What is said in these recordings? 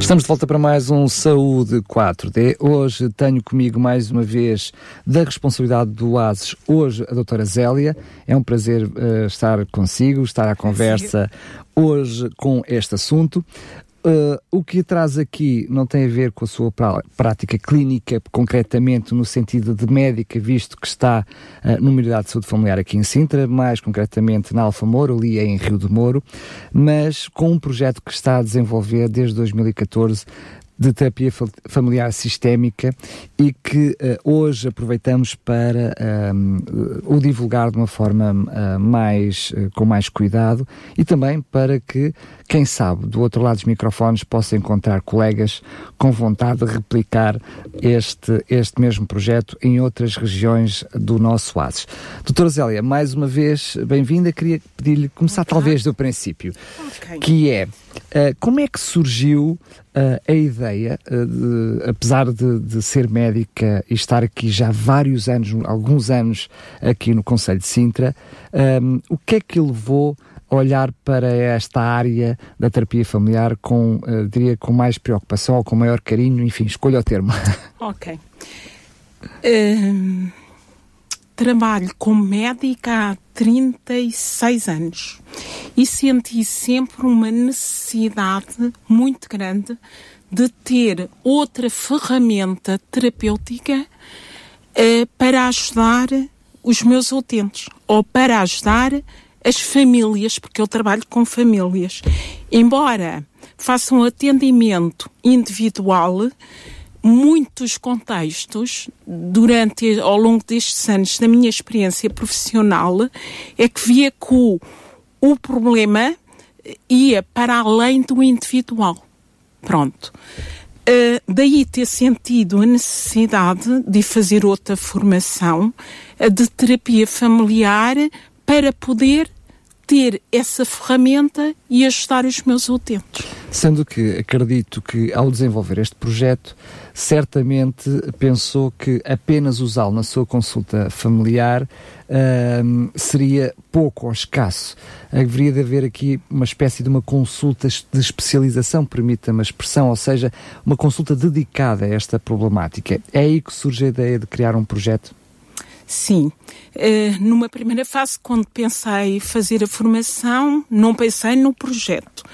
Estamos de volta para mais um Saúde 4D. Hoje tenho comigo mais uma vez da responsabilidade do ASES, hoje a doutora Zélia. É um prazer uh, estar consigo, estar à conversa hoje com este assunto. Uh, o que traz aqui não tem a ver com a sua prática clínica, concretamente no sentido de médica, visto que está uh, numa unidade de saúde familiar aqui em Sintra, mais concretamente na Alfa Moro, ali em Rio de Moro, mas com um projeto que está a desenvolver desde 2014 de terapia familiar sistémica e que uh, hoje aproveitamos para um, o divulgar de uma forma uh, mais, com mais cuidado e também para que, quem sabe, do outro lado dos microfones possa encontrar colegas com vontade de replicar este, este mesmo projeto em outras regiões do nosso ASES. Doutora Zélia, mais uma vez, bem-vinda. Queria pedir-lhe começar okay. talvez do princípio, okay. que é como é que surgiu uh, a ideia, uh, de, apesar de, de, ser médica e estar aqui já vários anos, alguns anos aqui no Conselho de Sintra, um, o que é que levou a olhar para esta área da terapia familiar com, diria, com mais preocupação ou com maior carinho? Enfim, escolha o termo. Ok. Um trabalho como médica há 36 anos e senti sempre uma necessidade muito grande de ter outra ferramenta terapêutica eh, para ajudar os meus utentes ou para ajudar as famílias, porque eu trabalho com famílias. Embora faça um atendimento individual, muitos contextos durante ao longo destes anos da minha experiência profissional é que via que o, o problema ia para além do individual. Pronto. Uh, daí ter sentido a necessidade de fazer outra formação uh, de terapia familiar para poder ter essa ferramenta e ajudar os meus utentes. Sendo que acredito que ao desenvolver este projeto certamente pensou que apenas usá-lo na sua consulta familiar seria pouco ou escasso. Haveria de haver aqui uma espécie de uma consulta de especialização, permita-me a expressão, ou seja, uma consulta dedicada a esta problemática. É aí que surge a ideia de criar um projeto? Sim. Uh, numa primeira fase, quando pensei fazer a formação, não pensei no projeto.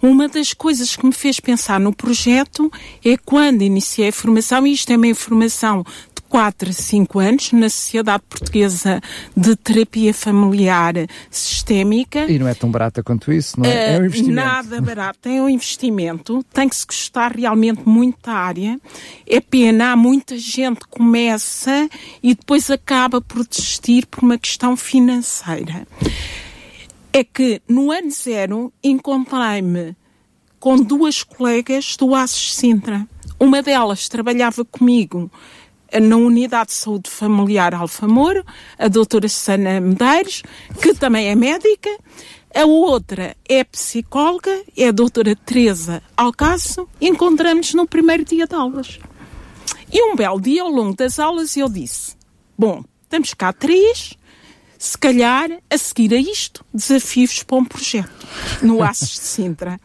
Uma das coisas que me fez pensar no projeto é quando iniciei a formação, e isto é uma informação 4 a 5 anos na Sociedade Portuguesa de Terapia Familiar Sistémica. E não é tão barata quanto isso, não é? Uh, é um investimento. Nada barato, é um investimento, tem que se gostar realmente muito da área. É pena, há muita gente que começa e depois acaba por desistir por uma questão financeira é que no ano zero encontrei-me com duas colegas do ASES Sintra. Uma delas trabalhava comigo na Unidade de Saúde Familiar Alfamoro, a doutora Susana Medeiros, que também é médica. A outra é psicóloga, é a doutora Teresa Alcaço. Encontramos no primeiro dia de aulas. E um belo dia, ao longo das aulas, eu disse: Bom, estamos cá três, se calhar, a seguir a isto, desafios para um projeto no Aços de Sintra.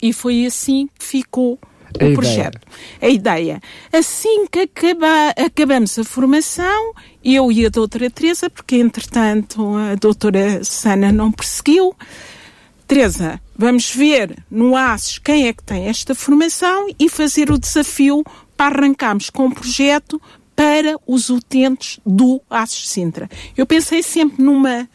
E foi assim que ficou a o projeto. A ideia. Assim que acaba, acabamos a formação, eu e a doutora Teresa, porque entretanto a doutora Sana não perseguiu, Teresa, vamos ver no ASES quem é que tem esta formação e fazer o desafio para arrancarmos com um projeto para os utentes do ASES Sintra. Eu pensei sempre numa.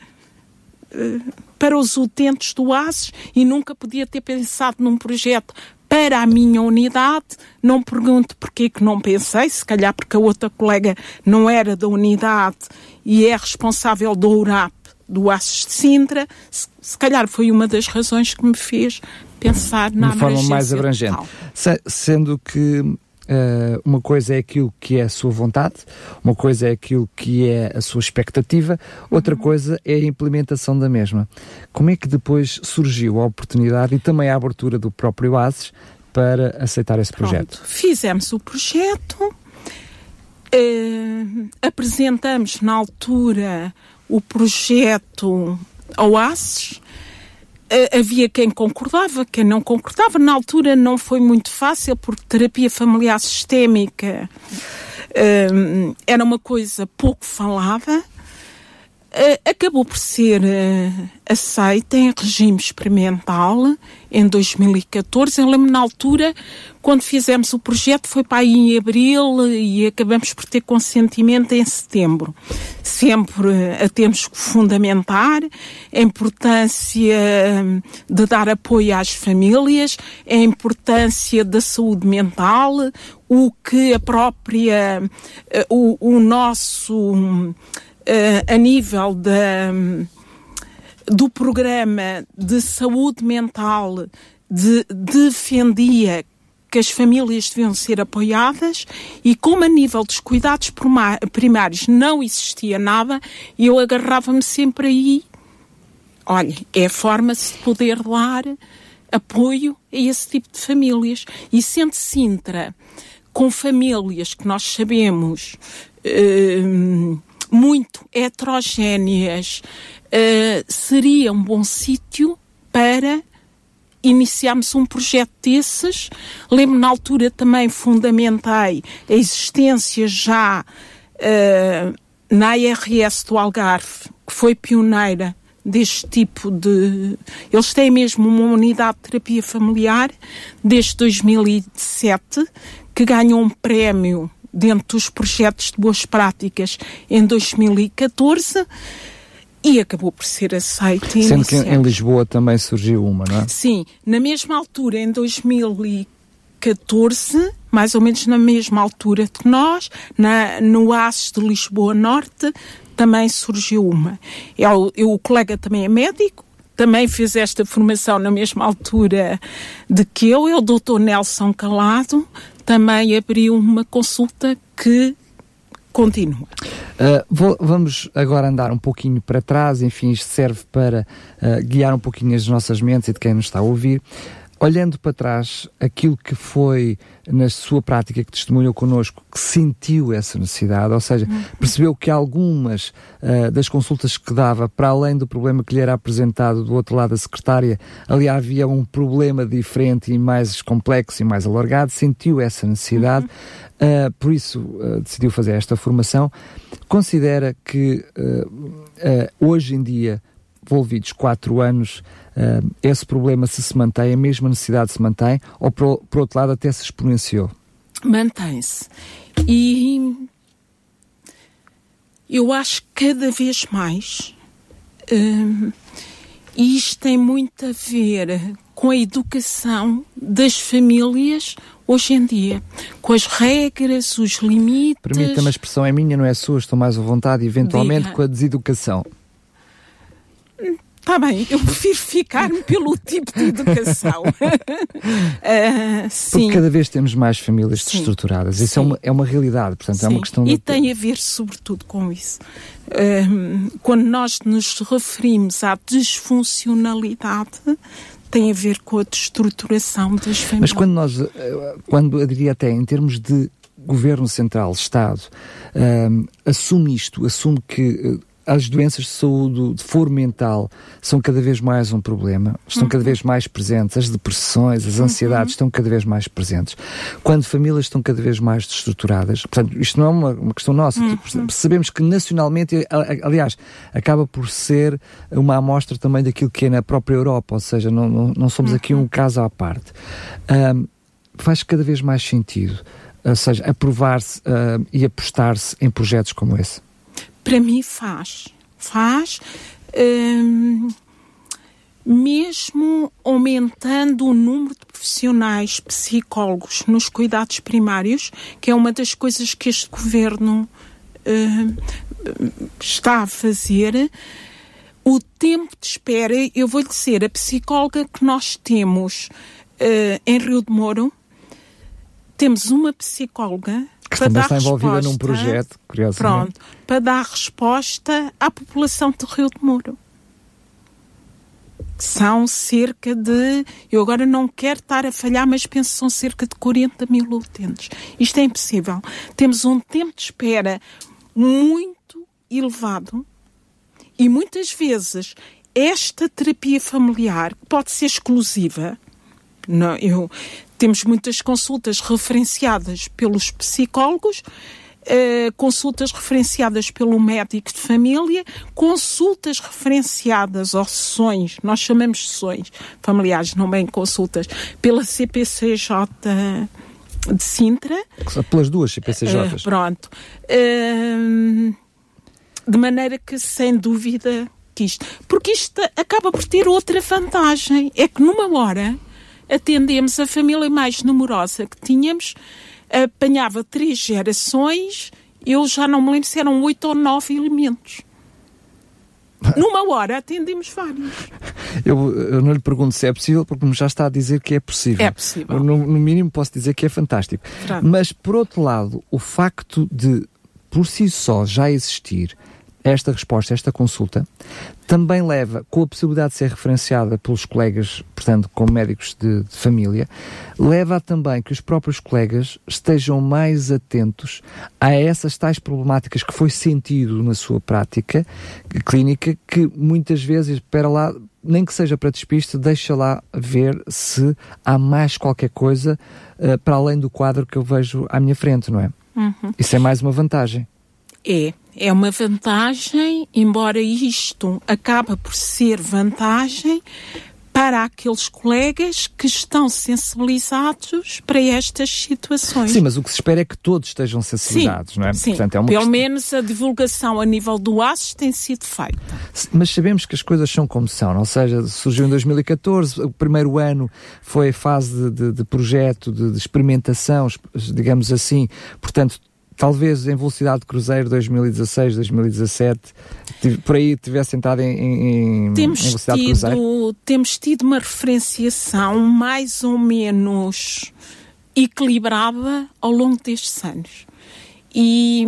Uh, para os utentes do ASES e nunca podia ter pensado num projeto para a minha unidade. Não pergunto porquê que não pensei, se calhar porque a outra colega não era da unidade e é responsável do URAP do ASES de Sintra. Se, se, calhar foi uma das razões que me fez pensar na De forma mais abrangente. Se, sendo que uh, uma coisa é aquilo que é a sua vontade, uma coisa é aquilo que é a sua expectativa, outra uhum. coisa é a implementação da mesma. Como é que depois surgiu a oportunidade e também a abertura do próprio ASES para aceitar esse Pronto. projeto? Fizemos o projeto, uh, apresentamos na altura o projeto ao ASES, havia quem concordava, quem não concordava. Na altura não foi muito fácil, porque terapia familiar sistémica um, era uma coisa pouco falada. Uh, acabou por ser uh, aceita em regime experimental em 2014. Eu lembro na altura, quando fizemos o projeto, foi para aí em abril e acabamos por ter consentimento em setembro. Sempre uh, a termos que fundamentar a importância de dar apoio às famílias, a importância da saúde mental, o que a própria, o, o nosso a nível da, do programa de saúde mental de, defendia que as famílias deviam ser apoiadas e como a nível dos cuidados primários não existia nada, eu agarrava-me sempre aí. Olha, é a forma de poder dar apoio a esse tipo de famílias. E sendo Sintra com famílias que nós sabemos uh, muito heterogéneas, uh, seria um bom sítio para iniciarmos um projeto desses. Lembro na altura também fundamentei a existência já uh, na IRS do Algarve, que foi pioneira deste tipo de. Eles têm mesmo uma unidade de terapia familiar desde 2007, que ganhou um prémio dentro dos projetos de boas práticas em 2014 e acabou por ser aceito. Sendo que em Lisboa também surgiu uma, não é? Sim, na mesma altura, em 2014, mais ou menos na mesma altura que nós, na, no ACES de Lisboa Norte, também surgiu uma. Eu, eu, o colega também é médico, também fez esta formação na mesma altura de que eu, é o doutor Nelson Calado, também abriu uma consulta que continua. Uh, vou, vamos agora andar um pouquinho para trás, enfim, isto serve para uh, guiar um pouquinho as nossas mentes e de quem nos está a ouvir olhando para trás, aquilo que foi na sua prática que testemunhou connosco, que sentiu essa necessidade, ou seja, uhum. percebeu que algumas uh, das consultas que dava, para além do problema que lhe era apresentado do outro lado da secretária, ali havia um problema diferente e mais complexo e mais alargado, sentiu essa necessidade, uhum. uh, por isso uh, decidiu fazer esta formação. Considera que hoje em dia, envolvidos quatro anos, uh, esse problema se se mantém, a mesma necessidade se mantém, ou por, por outro lado até se exponenciou? Mantém-se. E eu acho que cada vez mais uh, isto tem muito a ver com a educação das famílias hoje em dia, com as regras, os limites. Permita-me a expressão é minha, não é sua, estou mais à vontade, eventualmente Diga. com a deseducação. Está bem, eu prefiro ficar-me pelo tipo de educação. uh, sim. Porque cada vez temos mais famílias sim. destruturadas. Isso é uma, é uma realidade, portanto, sim. é uma questão... E de... tem a ver, sobretudo, com isso. Uh, quando nós nos referimos à disfuncionalidade, tem a ver com a destruturação das famílias. Mas quando nós, eh, quando eu diria até em termos de governo central, Estado, uh, assume isto, assume que as doenças de saúde de foro mental são cada vez mais um problema, estão uhum. cada vez mais presentes, as depressões, as ansiedades uhum. estão cada vez mais presentes. Quando famílias estão cada vez mais destruturadas, portanto, isto não é uma, uma questão nossa, uhum. sabemos que nacionalmente, aliás, acaba por ser uma amostra também daquilo que é na própria Europa, ou seja, não, não, não somos aqui um uhum. caso à parte. Um, faz cada vez mais sentido, ou seja, aprovar-se uh, e apostar-se em projetos como esse. Para mim faz. Faz. Hum, mesmo aumentando o número de profissionais psicólogos nos cuidados primários, que é uma das coisas que este governo uh, está a fazer, o tempo de espera, eu vou lhe dizer, a psicóloga que nós temos uh, em Rio de Moro temos uma psicóloga que para também dar está envolvida resposta, num projeto, curiosamente. Pronto, para dar resposta à população de Rio de Muro. São cerca de. Eu agora não quero estar a falhar, mas penso que são cerca de 40 mil utentes. Isto é impossível. Temos um tempo de espera muito elevado e muitas vezes esta terapia familiar pode ser exclusiva. Não, eu, temos muitas consultas referenciadas pelos psicólogos, Uh, consultas referenciadas pelo médico de família, consultas referenciadas ou sessões, nós chamamos sessões familiares, não bem consultas, pela CPCJ de Sintra. Pelas duas CPCJs. Uh, pronto. Uh, de maneira que, sem dúvida, que isto. Porque isto acaba por ter outra vantagem. É que numa hora atendemos a família mais numerosa que tínhamos apanhava três gerações, eu já não me lembro se eram oito ou nove elementos. Numa hora atendemos vários. Eu, eu, não lhe pergunto se é possível, porque já está a dizer que é possível. É possível. No, no mínimo posso dizer que é fantástico. Mas, por outro lado, o facto de, por si só, já existir esta resposta, esta consulta, também leva, com a possibilidade de ser referenciada pelos colegas, portanto, como médicos de, de, família, leva também que os próprios colegas estejam mais atentos a essas tais problemáticas que foi sentido na sua prática clínica, que muitas vezes, espera lá, nem que seja para despiste, deixa lá ver se há mais qualquer coisa uh, para além do quadro que eu vejo à minha frente, não é? Uhum. Isso é mais uma vantagem. É, é uma vantagem, embora isto acaba por ser vantagem para aqueles colegas que estão sensibilizados para estas situações. Sim, mas o que se espera é que todos estejam sensibilizados, sim, não é? Sim, Portanto, é pelo questão... menos a divulgação a nível do ASES tem sido feita. Mas sabemos que as coisas são como são, ou seja, surgiu em 2014, o primeiro ano foi a fase de, de, de projeto, de, de experimentação, digamos assim, portanto talvez em velocidade de cruzeiro 2016, 2017, por aí tivesse entrado em, em, temos em velocidade tido, de cruzeiro? Temos tido uma referenciação mais ou menos equilibrada ao longo destes anos. E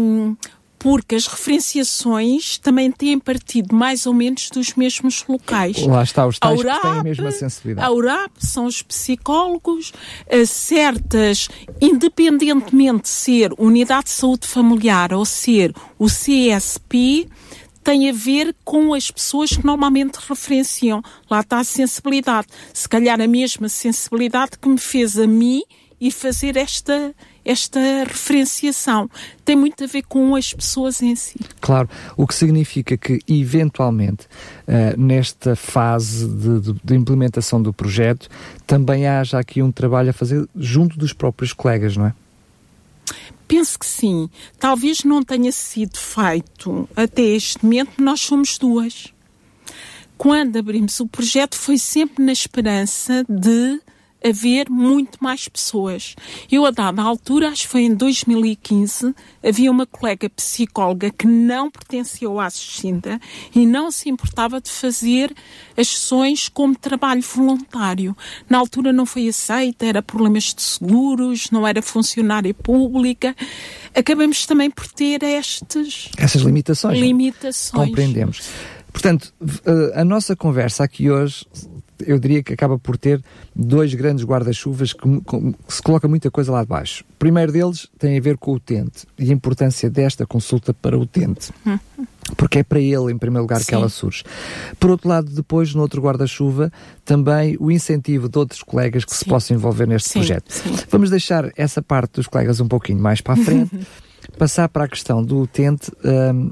porque as referenciações também têm partido mais ou menos dos mesmos locais. Lá está, os tais URAP, que têm a mesma sensibilidade. A URAP são os psicólogos, certas, independentemente de ser Unidade de Saúde Familiar ou ser o CSP, tem a ver com as pessoas que normalmente referenciam. Lá está a sensibilidade. Se calhar a mesma sensibilidade que me fez a mim ir fazer esta esta referenciação. Tem muito a ver com as pessoas em si. Claro, o que significa que, eventualmente, uh, nesta fase de, de, de, implementação do projeto, também haja aqui um trabalho a fazer junto dos próprios colegas, não é? Penso que sim. Talvez não tenha sido feito até este momento, nós somos duas. Quando abrimos o projeto, foi sempre na esperança de haver muito mais pessoas. Eu, a dada altura, acho que foi em 2015, havia uma colega psicóloga que não pertencia ao Assistenta e não se importava de fazer as sessões como trabalho voluntário. Na altura não foi aceita, era problemas de seguros, não era funcionária pública. Acabamos também por ter estes... Essas limitações. Limitações. Compreendemos. Portanto, eh, a nossa conversa aqui hoje eu diria que acaba por ter dois grandes guarda-chuvas que, que, se coloca muita coisa lá de baixo. O primeiro deles tem a ver com o utente e a importância desta consulta para o utente. Porque é para ele, em primeiro lugar, Sim. que ela surge. Por outro lado, depois, no outro guarda-chuva, também o incentivo de outros colegas que Sim. se possam envolver neste Sim. projeto. Vamos deixar essa parte dos colegas um pouquinho mais para a frente, passar para a questão do utente. Um,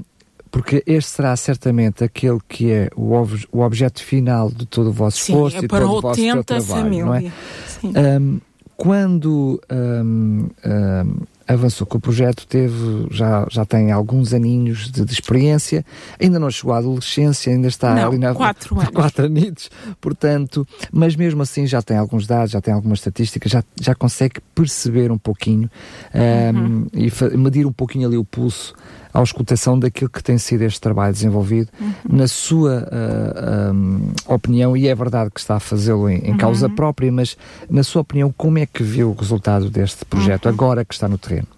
porque este será certamente aquele que é o, ob o objeto final de todo o vosso Sim, esforço é e todo o vosso trabalho, família. não é? Um, quando um, um, avançou com o projeto, teve, já, já tem alguns aninhos de, de experiência, ainda não chegou à adolescência, ainda está não, ali na quatro anos. quatro anos, portanto, mas mesmo assim já tem alguns dados, já tem algumas estatísticas, já, já consegue perceber um pouquinho uhum. e medir um pouquinho ali o pulso à auscultação daquilo que tem sido este trabalho desenvolvido, uhum. na sua uh, um, opinião, e é verdade que está a fazê-lo em, em, causa uhum. própria, mas na sua opinião, como é que viu o resultado deste projeto, uhum. agora que está no terreno?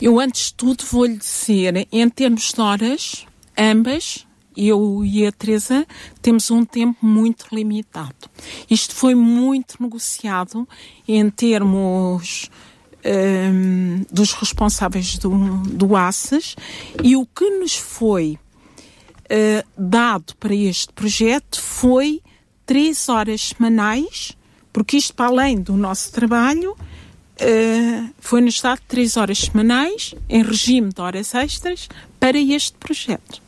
Eu, antes de tudo, vou-lhe dizer, em termos de horas, ambas, eu e a Teresa temos um tempo muito limitado. Isto foi muito negociado em termos um, dos responsáveis do, do ACES e o que nos foi uh, dado para este projeto foi três horas semanais, porque isto para além do nosso trabalho uh, foi-nos dado três horas semanais em regime de horas extras para este projeto.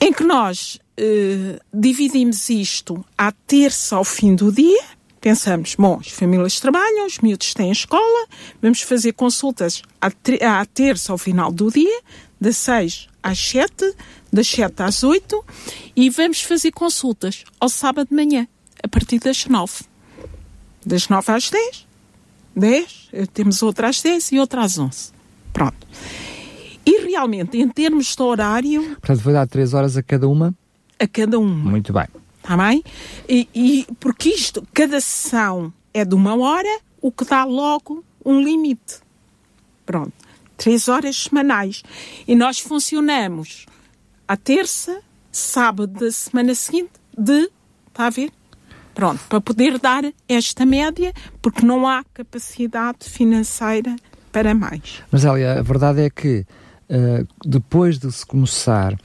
Em que nós uh, dividimos isto à terça ao fim do dia, pensamos, bom, as famílias trabalham, os miúdos têm escola, vamos fazer consultas à, à terça ao final do dia, das 6 às 7, das 7 às 8, e vamos fazer consultas ao sábado de manhã, a partir das 9. Das 9 às 10. 10, eh, temos outra às 10 e outra às 11. Pronto. E realmente, em termos de horário. Portanto, foi dar 3 horas a cada uma? A cada uma. Muito bem. Está bem? E, e, porque isto, cada sessão é de uma hora, o que dá logo um limite. Pronto. Três horas semanais. E nós funcionamos à terça, sábado da semana seguinte, de. Está a ver? Pronto. Para poder dar esta média, porque não há capacidade financeira para mais. Mas, Elia, a verdade é que uh, depois de se começar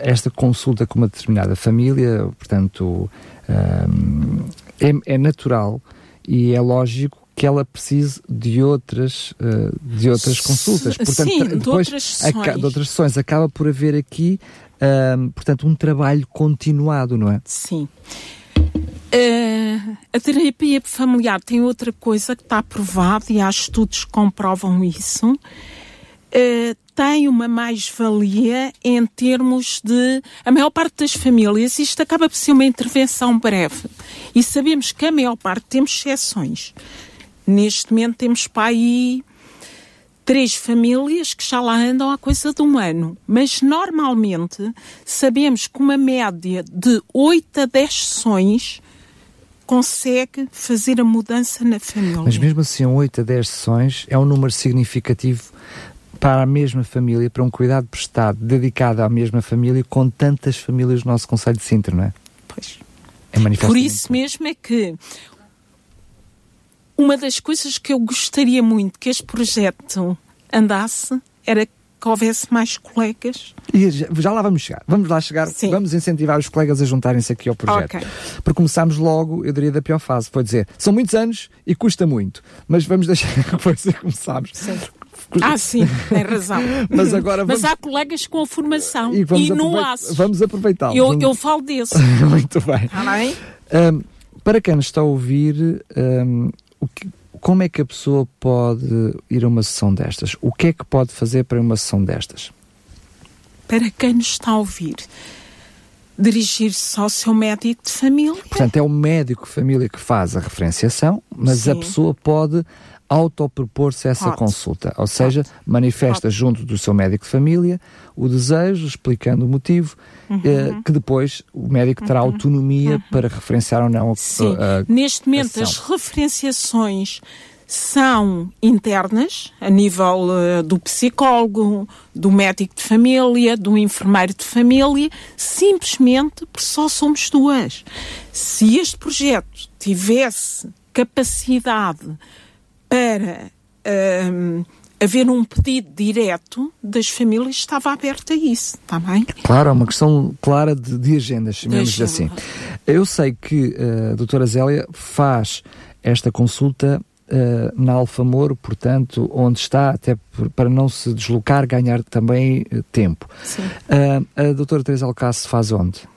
esta consulta com uma determinada família, portanto, eh, é, é natural e é lógico que ela precise de outras, uh, de outras consultas. Portanto, Sim, depois, de outras sessões. de outras sessões. Acaba por haver aqui, portanto, um trabalho continuado, não é? Sim. Uh, a terapia familiar tem outra coisa que está aprovada e há estudos que comprovam isso. Uh, tem uma mais-valia em termos de. A maior parte das famílias, isto acaba por ser uma intervenção breve. E sabemos que a maior parte temos exceções. Neste momento temos para aí três famílias que já lá andam há coisa de um ano. Mas normalmente sabemos que uma média de 8 a 10 sessões consegue fazer a mudança na família. Mas mesmo assim, 8 a 10 sessões é um número significativo para a mesma família, para um cuidado prestado, dedicado à mesma família, com tantas famílias do nosso Conselho de Sintra, não é? Pois. É Por isso mesmo é que uma das coisas que eu gostaria muito que este projeto andasse era que houvesse mais colegas. E já, lá vamos chegar. Vamos lá chegar. Sim. Vamos incentivar os colegas a juntarem-se aqui ao projeto. Okay. Porque começámos logo, eu diria, da pior fase. Foi dizer, são muitos anos e custa muito. Mas vamos deixar que foi assim começámos. Sim. Ah, sim, tem razão. Mas agora vamos... Mas há colegas com a formação e, e no aço. Vamos aproveitar. Eu, vamos... eu falo desse. Muito bem. Um, para quem nos está a ouvir, um, o que, como é que a pessoa pode ir a uma sessão destas? O que é que pode fazer para uma sessão destas? Para quem nos está a ouvir, dirigir-se ao seu médico de família. Portanto, é o médico de família que faz a referenciação, mas Sim. a pessoa pode autopropor-se essa consulta, ou seja, manifesta junto do seu médico de família o desejo, explicando o motivo, uhum. eh, que depois o médico terá uhum. autonomia uhum. para referenciar ou não. Sim. A, a, Neste momento, a as referenciações são internas, a nível uh, do psicólogo, do médico de família, do enfermeiro de família, simplesmente porque só somos duas. Se este projeto tivesse capacidade para um, haver um pedido direto das famílias, estava aberto a isso, está bem? Claro, é uma questão clara de, de agendas, chamemos assim. Eu sei que uh, a doutora Zélia faz esta consulta uh, na Alfamoro, portanto, onde está, até para não se deslocar, ganhar também uh, tempo. Sim. Uh, a doutora Teresa Alcace faz onde?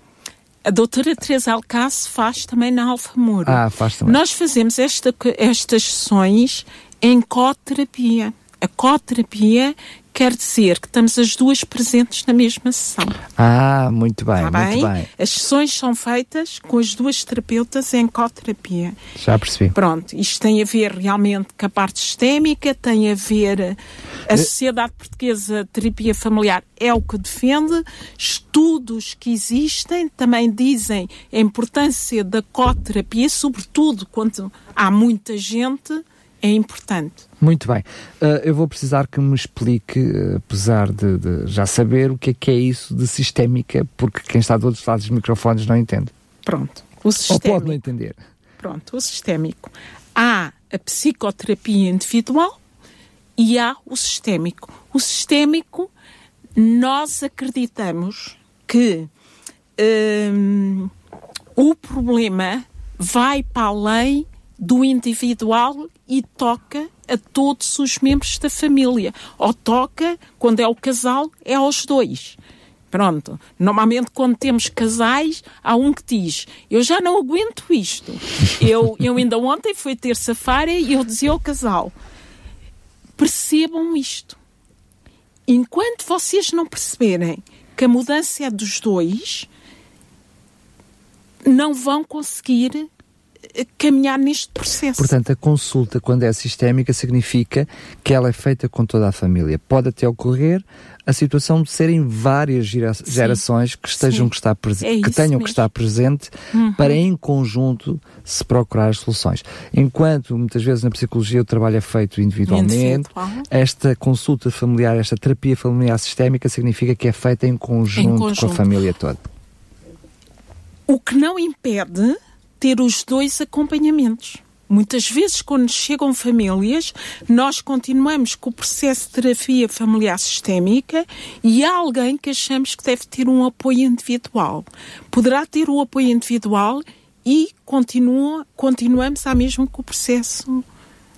A doutora Teresa Alcace faz também na Alfamoro. Ah, faz também. Nós fazemos esta, estas sessões em coterapia. A coterapia quer dizer que estamos as duas presentes na mesma sessão. Ah, muito bem, Está muito bem? bem. As sessões são feitas com as duas terapeutas em coterapia. Já percebi. Pronto, isto tem a ver realmente com a parte sistémica, tem a ver. Eh, A Sociedade Portuguesa de Terapia Familiar é o que defende, estudos que existem também dizem a importância da coterapia, sobretudo quando há muita gente, é importante. Muito bem. Uh, eu vou precisar que me explique, uh, apesar de, de, já saber o que é que é isso de sistémica, porque quem está do outro lado dos microfones não entende. Pronto. O sistémico. Ou pode não entender. Pronto, o sistémico. Há a psicoterapia individual e há o sistémico. O sistémico, nós acreditamos que hum, o problema vai para além do individual e toca a todos os membros da família. Ou toca, quando é o casal, é aos dois. Pronto. Normalmente, quando temos casais, há um que diz: Eu já não aguento isto. Eu, eu ainda ontem, foi terça-feira, e eu dizia ao casal: Percebam isto. Enquanto vocês não perceberem que a mudança é dos dois, não vão conseguir caminhar neste processo. Portanto, a consulta, quando é sistémica, significa que ela é feita com toda a família. Pode até ocorrer a situação de serem várias gera Sim. gerações que estejam Sim. que, estar é que tenham mesmo. que estar presente uhum. para em conjunto se procurar as soluções. Enquanto muitas vezes na psicologia o trabalho é feito individualmente, Individual. esta consulta familiar, esta terapia familiar sistémica significa que é feita em conjunto, em conjunto. com a família toda. O que não impede ter os dois acompanhamentos. Muitas vezes, quando chegam famílias, nós continuamos com o processo de terapia familiar sistémica e há alguém que achamos que deve ter um apoio individual. Poderá ter o apoio individual e continua, continuamos a mesmo com o processo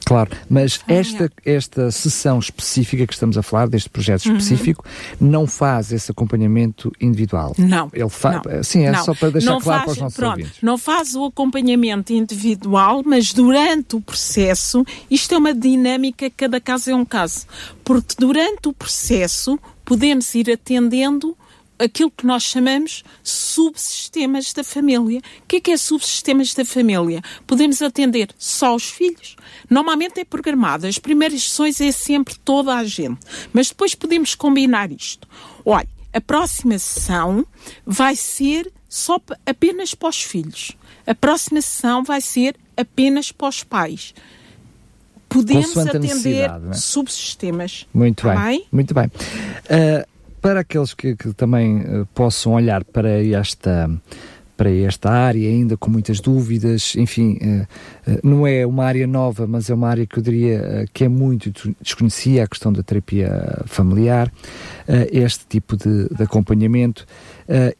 Claro, mas esta, esta sessão específica que estamos a falar, deste projeto específico, uhum. não faz esse acompanhamento individual. Não. Ele fa não, Sim, é não. só para deixar não claro faz, para os nossos pronto, ouvintes. Não faz o acompanhamento individual, mas durante o processo, isto é uma dinâmica, cada caso é um caso. Porque durante o processo podemos ir atendendo aquilo que nós chamamos subsistemas da família. O que é que é subsistemas da família? Podemos atender só os filhos. Normalmente é programado. As primeiras sessões é sempre toda a gente. Mas depois podemos combinar isto. Olha, a próxima sessão vai ser só apenas para os filhos. A próxima sessão vai ser apenas para os pais. Podemos Consoante atender é? subsistemas. Muito Tá bem, bem? muito bem. Uh, para aqueles que, que também uh, possam olhar para esta para esta área ainda com muitas dúvidas, enfim, uh, não é uma área nova, mas é uma área que eu diria que é muito desconhecia a questão da terapia familiar, este tipo de, de acompanhamento.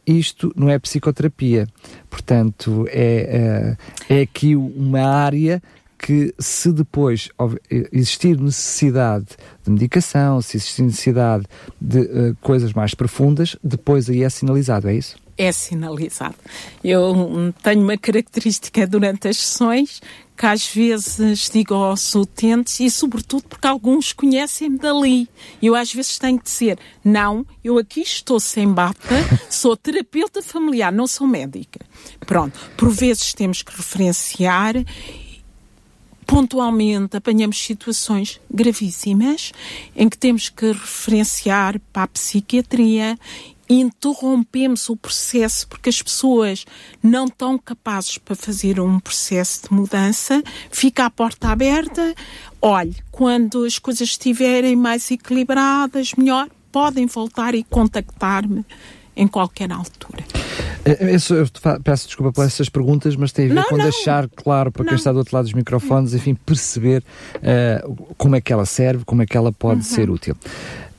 isto não é psicoterapia, portanto é, é aqui uma área que se depois existir necessidade de medicação, se existir necessidade de uh, coisas mais profundas, depois aí é sinalizado, é isso? É sinalizado. Eu tenho uma característica durante as sessões que às vezes digo aos utentes e sobretudo porque alguns conhecem-me dali. Eu às vezes tenho que dizer, não, eu aqui estou sem bata, sou terapeuta familiar, não sou médica. Pronto, por vezes temos que referenciar pontualmente apanhamos situações gravíssimas em que temos que referenciar para a psiquiatria interrompemos o processo porque as pessoas não estão capazes para fazer um processo de mudança, fica a porta aberta. Olhe, quando as coisas estiverem mais equilibradas, melhor, podem voltar e contactar-me em qualquer altura. Isso, eu peço desculpa por essas perguntas, mas tem a ver não, com não. deixar claro para quem está do outro lado dos microfones, enfim, perceber uh, como é que ela serve, como é que ela pode uhum. ser útil.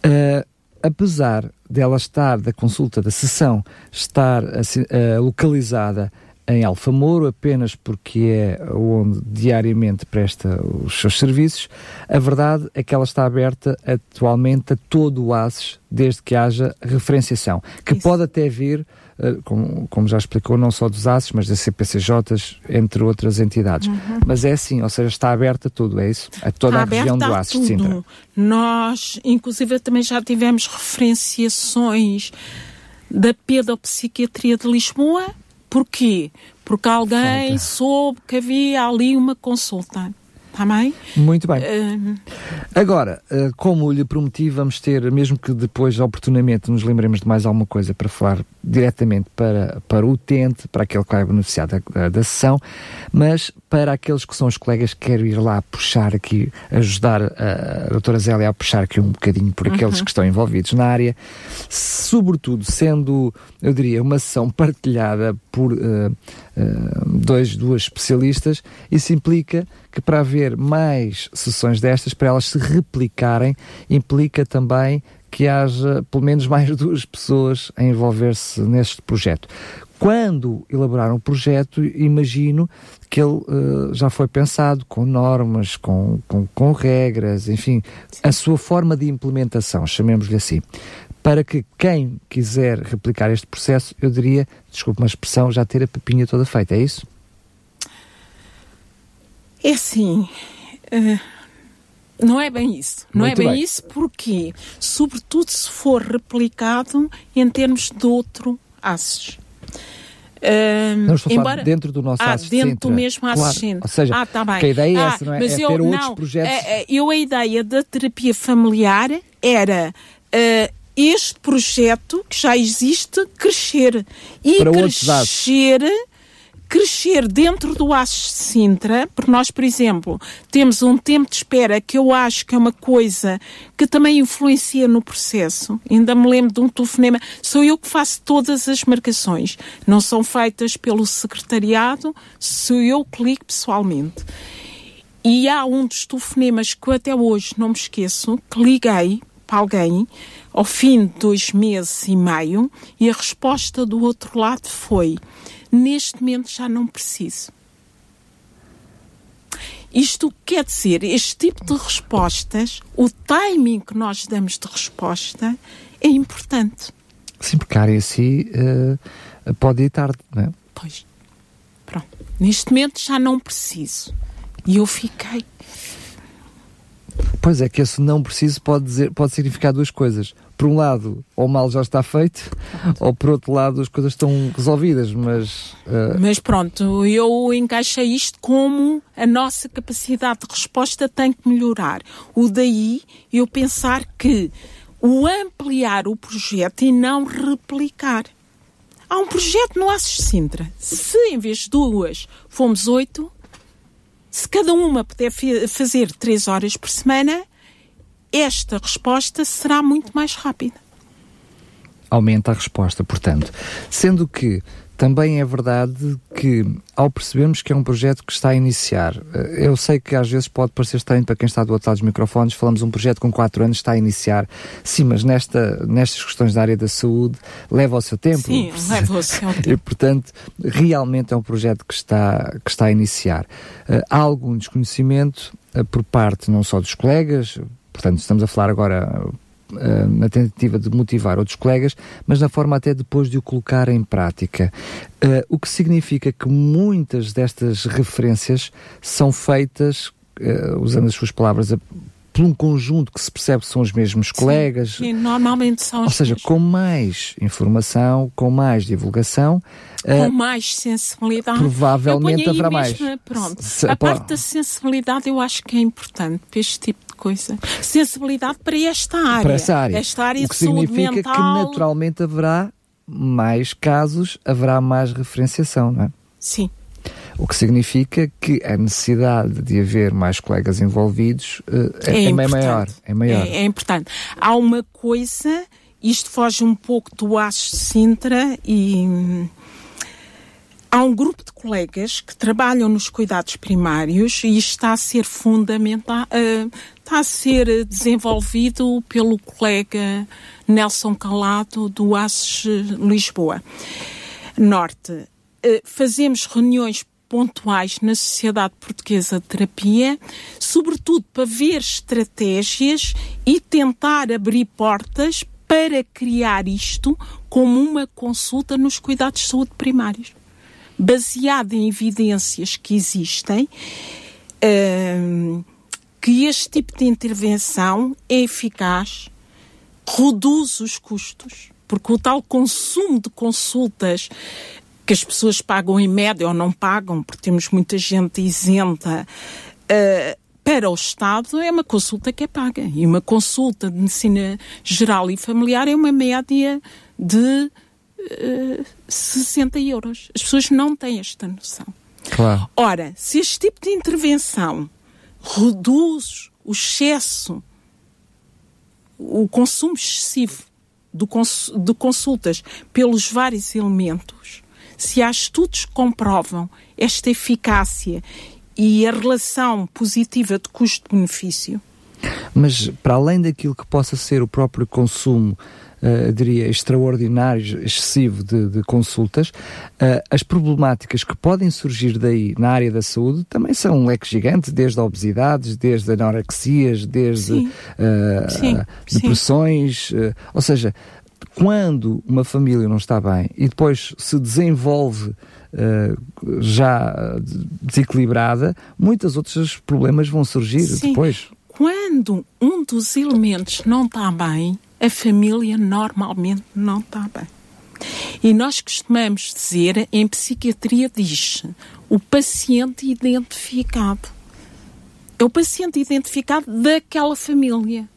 Uh, apesar dela estar, da consulta, da sessão, estar uh, localizada em Alfamoro, apenas porque é onde diariamente presta os seus serviços, a verdade é que ela está aberta atualmente a todo o ASES, desde que haja referenciação, que Isso. pode até vir como, como, já explicou, não só dos ACES, mas das CPCJs, entre outras entidades. Uhum. Mas é assim, ou seja, está aberta a tudo, é isso? A toda está a região do ACES de Sintra. Nós, inclusive, também já tivemos referenciações da pedopsiquiatria de Lisboa. Porquê? Porque alguém Falta. soube que havia ali uma consulta. Também? Muito bem. Uh... Agora, uh, como lhe prometi, vamos ter, mesmo que depois, oportunamente, nos lembremos de mais alguma coisa para falar diretamente para, para o utente, para aquele que vai beneficiar da, da, da sessão, mas para aqueles que são os colegas que quero ir lá puxar aqui, ajudar a, a doutora Zélia a puxar aqui um bocadinho por aqueles uhum. que estão envolvidos na área, sobretudo sendo, eu diria, uma sessão partilhada por uh, uh, dois, duas especialistas, isso implica que para haver mais sessões destas, para elas se replicarem, implica também que haja pelo menos mais duas pessoas a envolver-se neste projeto. Quando elaboraram o projeto, imagino que ele uh, já foi pensado com normas, com, com, com regras, enfim, a sua forma de implementação, chamemos-lhe assim. Para que quem quiser replicar este processo, eu diria, desculpe uma expressão, já ter a pepinha toda feita, é isso? É assim. Uh, não é bem isso. Não Muito é bem, bem, isso porque, sobretudo se for replicado em termos de outro ACES. Um, não estou embora... dentro do nosso ah, dentro do mesmo assistente. Claro. Ou seja, ah, tá bem. a ideia é ah, essa, não é? Mas é eu, não, projetos. É, é, eu, a ideia da terapia familiar era uh, este projeto que já existe crescer. E Para crescer crescer dentro do ASS Sintra, porque nós, por exemplo, temos um tempo de espera que eu acho que é uma coisa que também influencia no processo. Ainda me lembro de um telefonema, sou eu que faço todas as marcações, não são feitas pelo secretariado, sou eu que ligo pessoalmente. E há um dos telefonemas que eu até hoje não me esqueço, que liguei para alguém ao fim de dois meses e meio e a resposta do outro lado foi Neste momento já não preciso. Isto quer dizer, este tipo de respostas, o timing que nós damos de resposta é importante. Sim, porque a área assim uh, pode ir tarde, não é? Pois. Pronto. Neste momento já não preciso. E eu fiquei. Pois é, que esse não preciso pode, dizer, pode significar duas coisas por um lado, o mal já está feito, ou por outro lado, as coisas estão resolvidas, mas. Uh... Mas pronto, eu encaixei isto como a nossa capacidade de resposta tem que melhorar. O daí eu pensar que o ampliar o projeto e não replicar. Há um projeto no Assis Sintra. Se em vez de duas fomos oito, se cada uma puder fazer três horas por semana, esta resposta será muito mais rápida. Aumenta a resposta, portanto. Sendo que também é verdade que, ao percebermos que é um projeto que está a iniciar, eh, eu sei que às vezes pode parecer estranho para quem está do outro lado dos microfones, falamos um projeto com 4 anos, está a iniciar. Sim, mas nesta, nestas questões da área da saúde leva o seu tempo. Sim, leva o seu tempo. E, portanto, realmente é um projeto que está, que está a iniciar. Uh, há algum desconhecimento uh, por parte não só dos colegas, Portanto, estamos a falar agora uh, na tentativa de motivar outros colegas, mas na forma até depois de o colocar em prática. Uh, o que significa que muitas destas referências são feitas, uh, usando as suas palavras, por um conjunto que se percebe que são os mesmos colegas. Sim, normalmente são Ou seja, com mais informação, com mais divulgação. Com uh, mais sensibilidade. Provavelmente haverá mais. Pronto. Se, a parte da sensibilidade eu acho que é importante para este tipo de coisa. Sensibilidade para esta área. Para essa área. Esta área o que significa mental... que naturalmente haverá mais casos, haverá mais referenciação, não é? Sim. O que significa que a necessidade de haver mais colegas envolvidos uh, é, é, maior. É, maior. É, é, importante. Há uma coisa, isto foge um pouco do Aço Sintra e hum, há um grupo de colegas que trabalham nos cuidados primários e isto está a ser fundamental, uh, está a ser desenvolvido pelo colega Nelson Calado do ASES Lisboa Norte. Uh, fazemos reuniões pontuais na Sociedade Portuguesa de Terapia, sobretudo para ver estratégias e tentar abrir portas para criar isto como uma consulta nos cuidados de saúde primários, baseada em evidências que existem. Uh, que este tipo de intervenção é eficaz, reduz os custos, porque o tal consumo de consultas que as pessoas pagam em média ou não pagam, porque temos muita gente isenta, uh, para o Estado é uma consulta que é paga. E uma consulta de medicina geral e familiar é uma média de uh, eh, 60 euros. As pessoas não têm esta noção. Claro. Ora, se este tipo de intervenção reduz o excesso, o consumo excessivo de consultas pelos vários elementos, se há estudos que comprovam esta eficácia e a relação positiva de custo-benefício. Mas para além daquilo que possa ser o próprio consumo uh, diria, extraordinário, excessivo de, de consultas, uh, as problemáticas que podem surgir daí na área da saúde também são um leque gigante, desde obesidades, desde anorexias, desde uh, sim, depressões, ou seja, quando uma família não está bem e depois se desenvolve uh, já desequilibrada, muitos outros problemas vão surgir Sim. depois. Quando um dos elementos não está bem, a família normalmente não está bem. E nós costumamos dizer, em psiquiatria diz o paciente identificado. É o paciente identificado daquela família,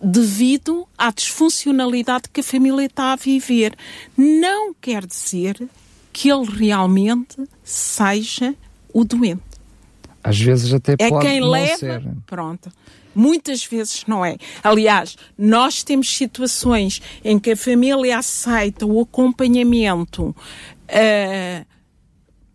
devido à disfuncionalidade que a família está a viver. Não quer dizer que ele realmente seja o doente. Às vezes até é pode quem não leva, ser. Pronto. Muitas vezes não é. Aliás, nós temos situações em que a família aceita o acompanhamento uh,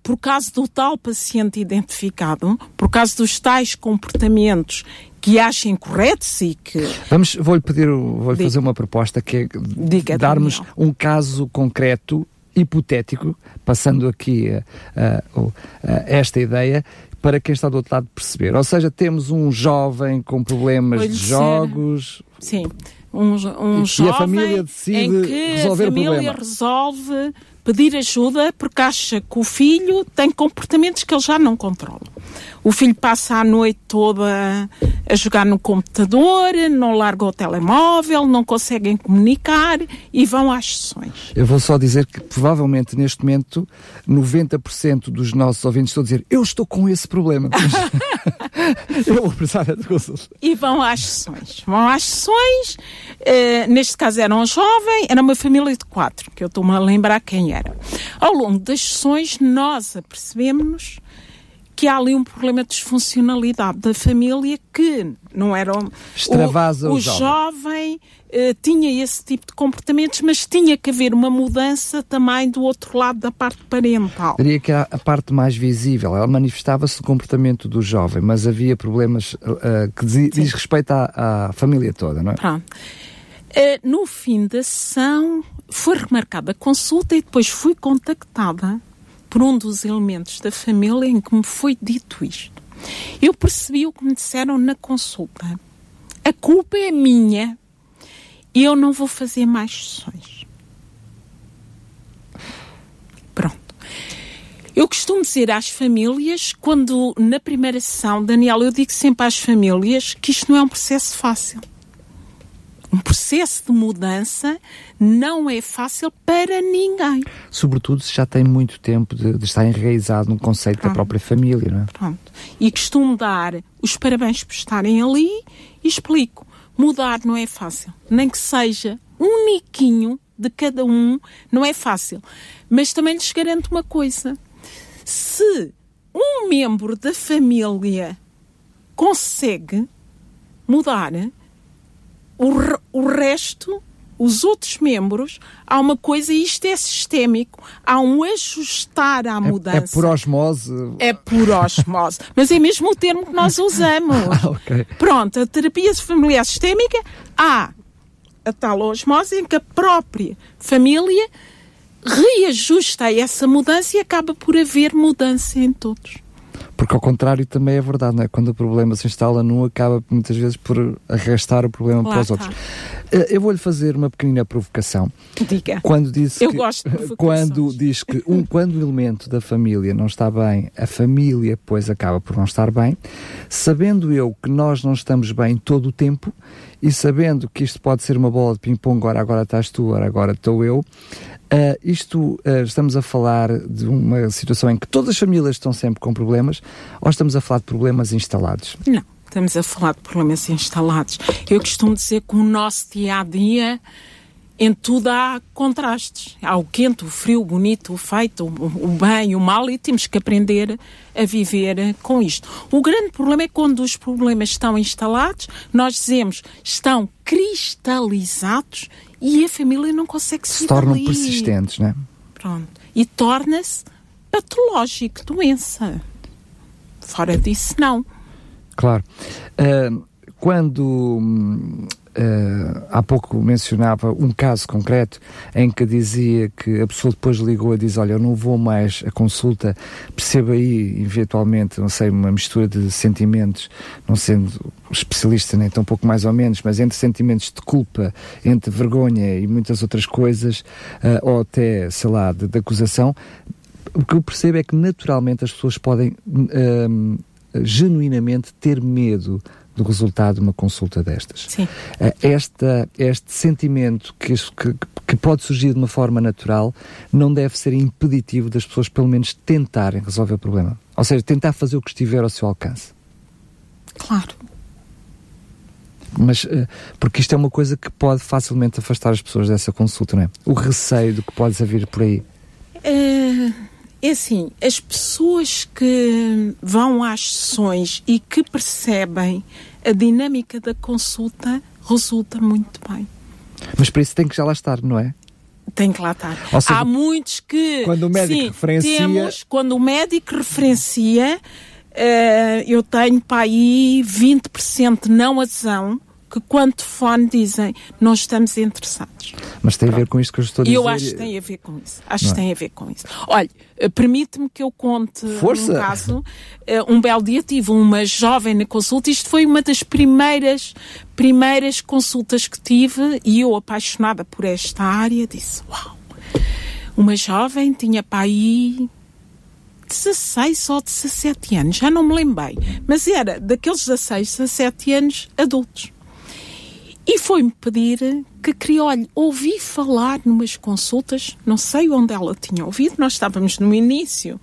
por causa do tal paciente identificado, por causa dos tais comportamentos que achem corretos e que. Vamos, vou-lhe pedir, vou-lhe fazer uma proposta que é Diga, darmos Daniel. um caso concreto hipotético, passando aqui uh, uh, uh, esta ideia, para quem está do outro lado perceber. Ou seja, temos um jovem com problemas de jogos. Sim, um, um e jovem a família decide em que resolver a família o problema. resolve pedir ajuda porque acha que o filho tem comportamentos que ele já não controla. O filho passa a noite toda a jogar no computador, não larga o telemóvel, não conseguem comunicar e vão às sessões. Eu vou só dizer que provavelmente neste momento 90% dos nossos ouvintes estão a dizer eu estou com esse problema. eu vou precisar de consulta. E vão às sessões. Vão às sessões, uh, neste caso era um jovem, era uma família de quatro, que eu estou-me a lembrar quem era. Ao longo das sessões nós apercebemos que há ali um problema de disfuncionalidade da família que não era Extravasa o, o, o jovem, jovem uh, tinha esse tipo de comportamentos, mas tinha que haver uma mudança também do outro lado da parte parental. Diria que a, a parte mais visível, ela manifestava-se no comportamento do jovem, mas havia problemas uh, que diz, diz respeito à, à, família toda, não é? Pronto. Uh, no fim da sessão foi remarcada a consulta e depois fui contactada por um dos elementos da família em que me foi dito isto. Eu percebi o que me disseram na consulta. A culpa é minha e eu não vou fazer mais sessões. Pronto. Eu costumo dizer às famílias, quando na primeira sessão, Daniel, eu digo sempre às famílias que isto não é um processo fácil um processo de mudança não é fácil para ninguém. Sobretudo se já tem muito tempo de, de estar enraizado no conceito Pronto. da própria família, não é? Pronto. E costumo dar os parabéns por estarem ali e explico. Mudar não é fácil. Nem que seja um niquinho de cada um, não é fácil. Mas também lhes garanto uma coisa. Se um membro da família consegue mudar, o, o resto, os outros membros, há uma coisa, e isto é sistémico, há um ajustar à mudança. É, é por osmose? É por osmose. Mas é mesmo o termo que nós usamos. ah, okay. Pronto, a terapia familiar sistémica, há a tal osmose em que a própria família reajusta a essa mudança e acaba por haver mudança em todos. Porque ao contrário também é verdade, não é? Quando o problema se instala num, acaba muitas vezes por arrastar o problema para os outros. Eh, eu vou-lhe fazer uma pequenina provocação. Diga. Quando disse eu que, gosto de Quando diz que um, quando o elemento da família não está bem, a família pois acaba por não estar bem, sabendo eu que nós não estamos bem todo o tempo e sabendo que isto pode ser uma bola de ping-pong, agora, agora estás tu, agora estou eu, Uh, isto, uh, estamos a falar de uma situação em que todas as famílias estão sempre com problemas ou estamos a falar de problemas instalados? Não, estamos a falar de problemas instalados. Eu costumo dizer que o nosso dia a dia em tudo há contrastes. Há o quente, o frio, o bonito, o feito, o, bem, o mal, e temos que aprender a viver com isto. O grande problema é quando os problemas estão instalados, nós dizemos estão cristalizados e a família não consegue se tornam dali. persistentes, não é? Pronto. E torna-se patológico, doença. Fora disso, não. Claro. Uh, quando hum, Uh, há pouco mencionava um caso concreto em que dizia que a pessoa depois ligou e diz: Olha, eu não vou mais a consulta, perceba aí, eventualmente, não sei, uma mistura de sentimentos, não sendo especialista nem tão pouco mais ou menos, mas entre sentimentos de culpa, entre vergonha e muitas outras coisas, uh, ou até, sei lá, de, de, acusação. O que eu percebo é que naturalmente as pessoas podem uh, genuinamente ter medo do resultado de uma consulta destas. Sim. Eh, esta, este sentimento que, que, que, pode surgir de uma forma natural não deve ser impeditivo das pessoas, pelo menos, tentarem resolver o problema. Ou seja, tentar fazer o que estiver ao seu alcance. Claro. Mas, eh, porque isto é uma coisa que pode facilmente afastar as pessoas dessa consulta, não é? O receio do que pode vir por aí. É, é assim, as pessoas que vão às sessões e que percebem a dinâmica da consulta resulta muito bem. Mas para isso tem que já lá estar, não é? Tem que lá estar. Seja, Há muitos que. Quando o médico sim, referencia. Temos, quando o médico referencia, uh, eu tenho para aí 20% não adesão que quando telefone dizem não estamos interessados. Mas tem a ver com isto que eu estou a dizer? Eu acho que tem a ver com isso. Acho que é? tem a ver com isso. Olha, permite-me que eu conte Força. um caso. Eh, um belo dia tive uma jovem na consulta. Isto foi uma das primeiras, primeiras consultas que tive e eu, apaixonada por esta área, disse: Uau! Uma jovem tinha para aí 16 ou 17 anos, já não me lembro bem, mas era daqueles 16, 17 anos adultos. E foi-me pedir que queria, olha, ouvi falar numas consultas, não sei onde ela tinha ouvido, nós estávamos no início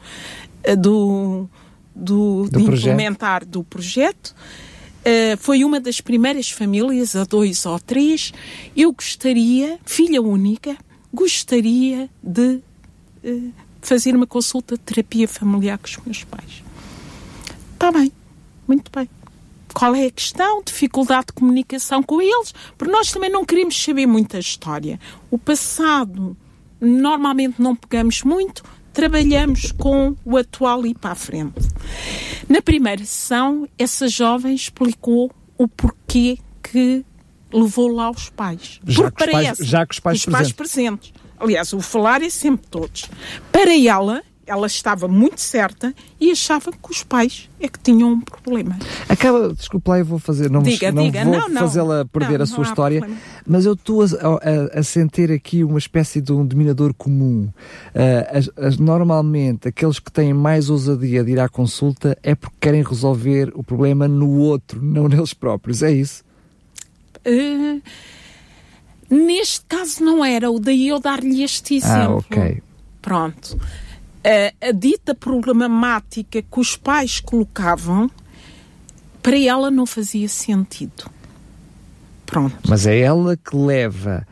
uh, do, do, do de projeto. implementar do projeto. Uh, foi uma das primeiras famílias, a dois ou três. Eu gostaria, filha única, gostaria de uh, fazer uma consulta de terapia familiar com os meus pais. Está bem, muito bem qual é a questão, dificuldade de comunicação com eles, porque nós também não queremos saber muita história. O passado normalmente não pegamos muito, trabalhamos com o atual e para a frente. Na primeira sessão, essa jovem explicou o porquê que levou lá os pais. Já, que os, pais, já que os pais, os pais presentes. Aliás, o falar é sempre todos. Para ela, ela estava muito certa e achava que os pais é que tinham um problema. Acaba, desculpa lá, eu vou fazer, não, diga, não diga. vou fazê-la perder não, a sua história, problema. mas eu estou a, a, a, sentir aqui uma espécie de um dominador comum. Uh, as, as, normalmente, aqueles que têm mais ousadia de ir à consulta é porque querem resolver o problema no outro, não neles próprios, é isso? Uh, neste caso não era, o daí eu dar-lhe este ah, exemplo. Ah, ok. Pronto a, a dita problemática que os pais colocavam, para ela não fazia sentido. Pronto. Mas é ela que leva.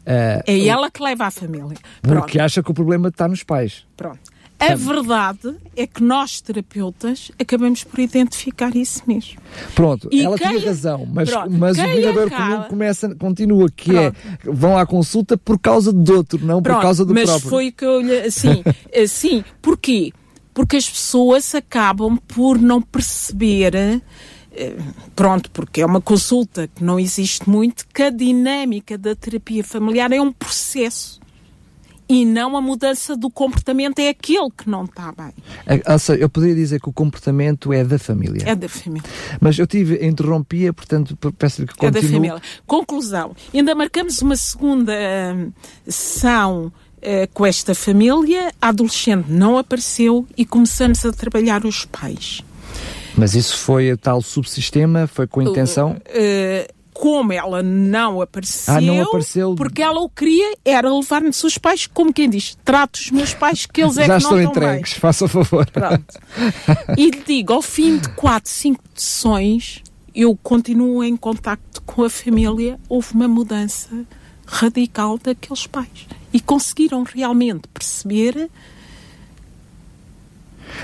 Uh, é ela que leva a família. Pronto. Porque acha que o problema está nos pais. Pronto. A verdade é que nós, terapeutas, acabamos por identificar isso mesmo. Pronto, e ela tinha razão, mas, pronto, mas o dominador acaba, começa, continua, que é, pronto. é vão à consulta por causa do outro, não pronto, por causa do mas próprio. Mas foi que eu lhe. Assim, assim, porquê? Porque as pessoas acabam por não perceber. Eh, pronto, porque é uma consulta que não existe muito, que a dinâmica da terapia familiar é um processo e não a mudança do comportamento é aquele que não está bem. Seja, eu poderia dizer que o comportamento é da família. É da família. Mas eu tive, interrompia, portanto, peço-lhe que continue. É da família. Conclusão. Ainda marcamos uma segunda uh, sessão uh, com esta família, a adolescente não apareceu e começamos a trabalhar os pais. Mas isso foi o tal subsistema? Foi com a intenção? Uh, como ela não apareceu, ah, não apareceu, porque ela o queria era levar-nos os pais, como quem diz, trato os meus pais que eles é Já que estão não entregues, bem. faça favor. Pronto. E lhe digo, ao fim de 4, 5 sessões, eu continuo em contacto com a família, houve uma mudança radical daqueles pais. E conseguiram realmente perceber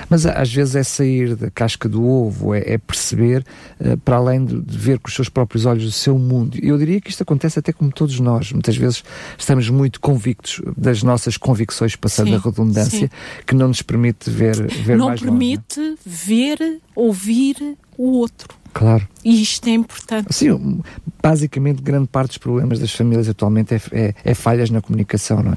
mas às vezes é sair da casca do ovo, é, é perceber, uh, para além de, de, ver com os seus próprios olhos o seu mundo. Eu diria que isto acontece até como todos nós. Muitas vezes estamos muito convictos das nossas convicções, passando sim, a redundância, sim. que não nos permite ver, ver não mais permite longe, não? ver, ouvir o outro. Claro. E isto é importante. Sim, basicamente, grande parte dos problemas das famílias atualmente é, é, é falhas na comunicação, não é?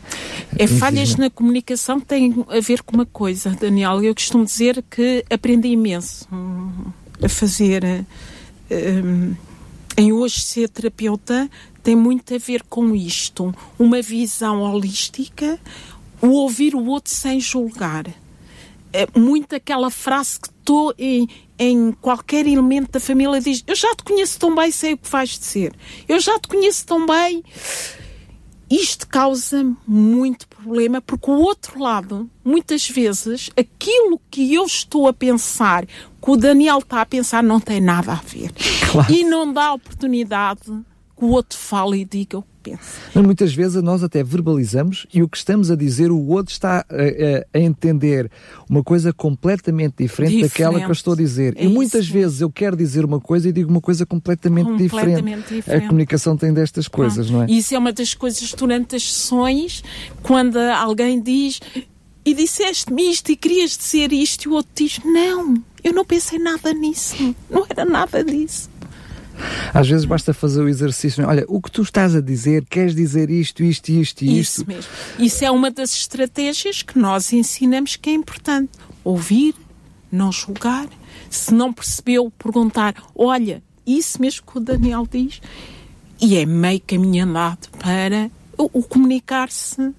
É falhas na comunicação que têm a ver com uma coisa, Daniel. Eu costumo dizer que aprendi imenso hum, a fazer. Um, em hoje ser terapeuta tem muito a ver com isto. Uma visão holística, o ouvir o outro sem julgar. É muito aquela frase que estou em, em qualquer elemento da família diz: Eu já te conheço tão bem, sei o que vais de ser. Eu já te conheço tão bem. Isto causa muito problema porque o outro lado, muitas vezes, aquilo que eu estou a pensar, que o Daniel está a pensar, não tem nada a ver. Claro. E não dá oportunidade que o outro fale e diga o que pensa. Mas muitas vezes nós até verbalizamos e o que estamos a dizer, o outro está a, a, a entender uma coisa completamente diferente, Diferente. daquela que eu estou a dizer. É e muitas isso. vezes eu quero dizer uma coisa e digo uma coisa completamente, Completamente diferente. diferente. A comunicação tem destas coisas, Pronto. não é? E Isso é uma das coisas durante as sessões, quando alguém diz e disseste-me isto e querias dizer isto, e o outro diz: Não, eu não pensei nada nisso, não era nada disso. Às vezes basta fazer o exercício. Olha, o que tu estás a dizer, queres dizer isto, isto, isto e isto. Isso mesmo. Isso é uma das estratégias que nós ensinamos que é importante. Ouvir, não julgar. Se não percebeu, perguntar: Olha, isso mesmo que o Daniel diz. E é meio caminho andado para o, comunicar-se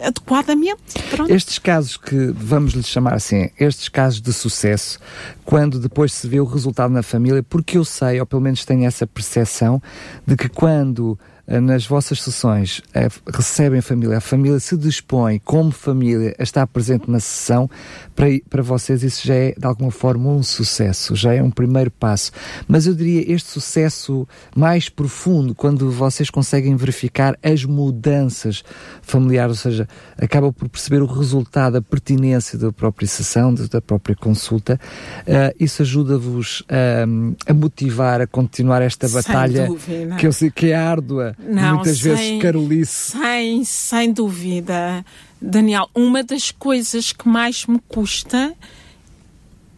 adequadamente. Pronto. Estes casos que, vamos lhe chamar assim, estes casos de sucesso, quando depois se vê o resultado na família, porque eu sei, ou pelo menos tenho essa percepção, de que quando nas vossas sessões eh, recebem a família, a família se dispõe como família a estar presente na sessão, para, para vocês isso já é de alguma forma um sucesso, já é um primeiro passo. Mas eu diria este sucesso mais profundo, quando vocês conseguem verificar as mudanças familiares, ou seja, acabam por perceber o resultado, a pertinência da própria sessão, da própria consulta, uh, isso ajuda-vos a, a motivar a continuar esta Sem batalha dúvida. que eu sei que é árdua, Não, muitas sem- vezes carolice. Sem, sem dúvida. Daniel, uma das coisas que mais me custa,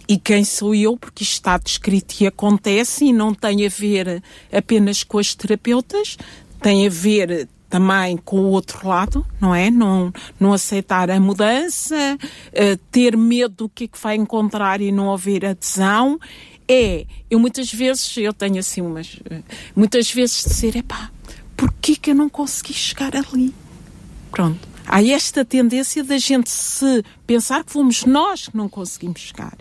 e quem sou eu, porque isto está descrito e acontece, e não tem a ver apenas com as terapeutas, tem a ver também com o outro lado, não é? Não, não aceitar a mudança, eh, ter medo do que é que vai encontrar e não haver adesão. É, eu muitas vezes, eu tenho assim umas, eh, muitas vezes dizer, epá, porquê que eu não consegui chegar ali? Pronto. Há esta tendência da gente se pensar que fomos nós que não conseguimos chegar.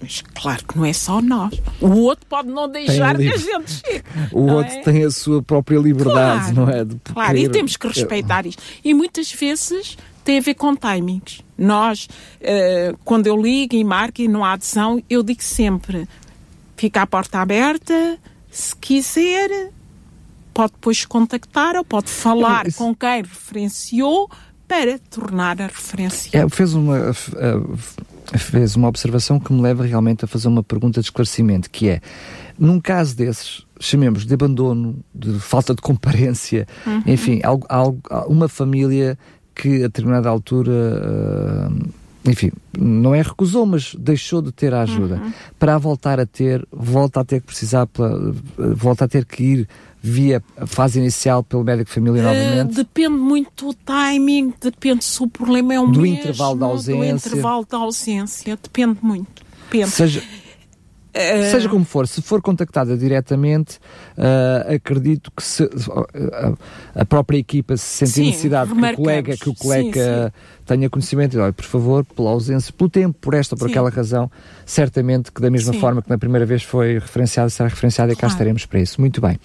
Mas claro que não é só nós. O outro pode não deixar que a gente chegue. O outro é? tem a sua própria liberdade, Claro, não é? Claro, e temos que respeitar isto. E muitas vezes tem a ver com timings. Nós, eh, quando eu ligo e marco e não há adesão, eu digo sempre: fica a porta aberta, se quiser, pode depois contactar ou pode falar Isso- com quem referenciou para tornar a referência. É, fez uma f- uh, fez uma observação que me leva realmente a fazer uma pergunta de esclarecimento, que é, num caso desses, chamemos de abandono, de falta de comparência, Uhum. enfim, algo, algo, uma família que a determinada altura uh, enfim, não é recusou, mas deixou de ter a ajuda. Uhum. Para voltar a ter, volta a ter que precisar, volta a ter que ir via fase inicial pelo médico família uh, novamente? Depende muito do timing, depende se o problema é o do mesmo, intervalo da ausência. Do intervalo da ausência, depende muito. Depende. Seja, uh, seja como for, se for contactada diretamente, uh, acredito que se, a própria equipa se sentir necessidade que o colega, que o colega sim, sim tenha conhecimento e olha, por favor, pela ausência, pelo tempo, por esta ou por aquela razão, certamente que da mesma forma que na primeira vez foi referenciado, será referenciado e cá estaremos para isso. Muito bem.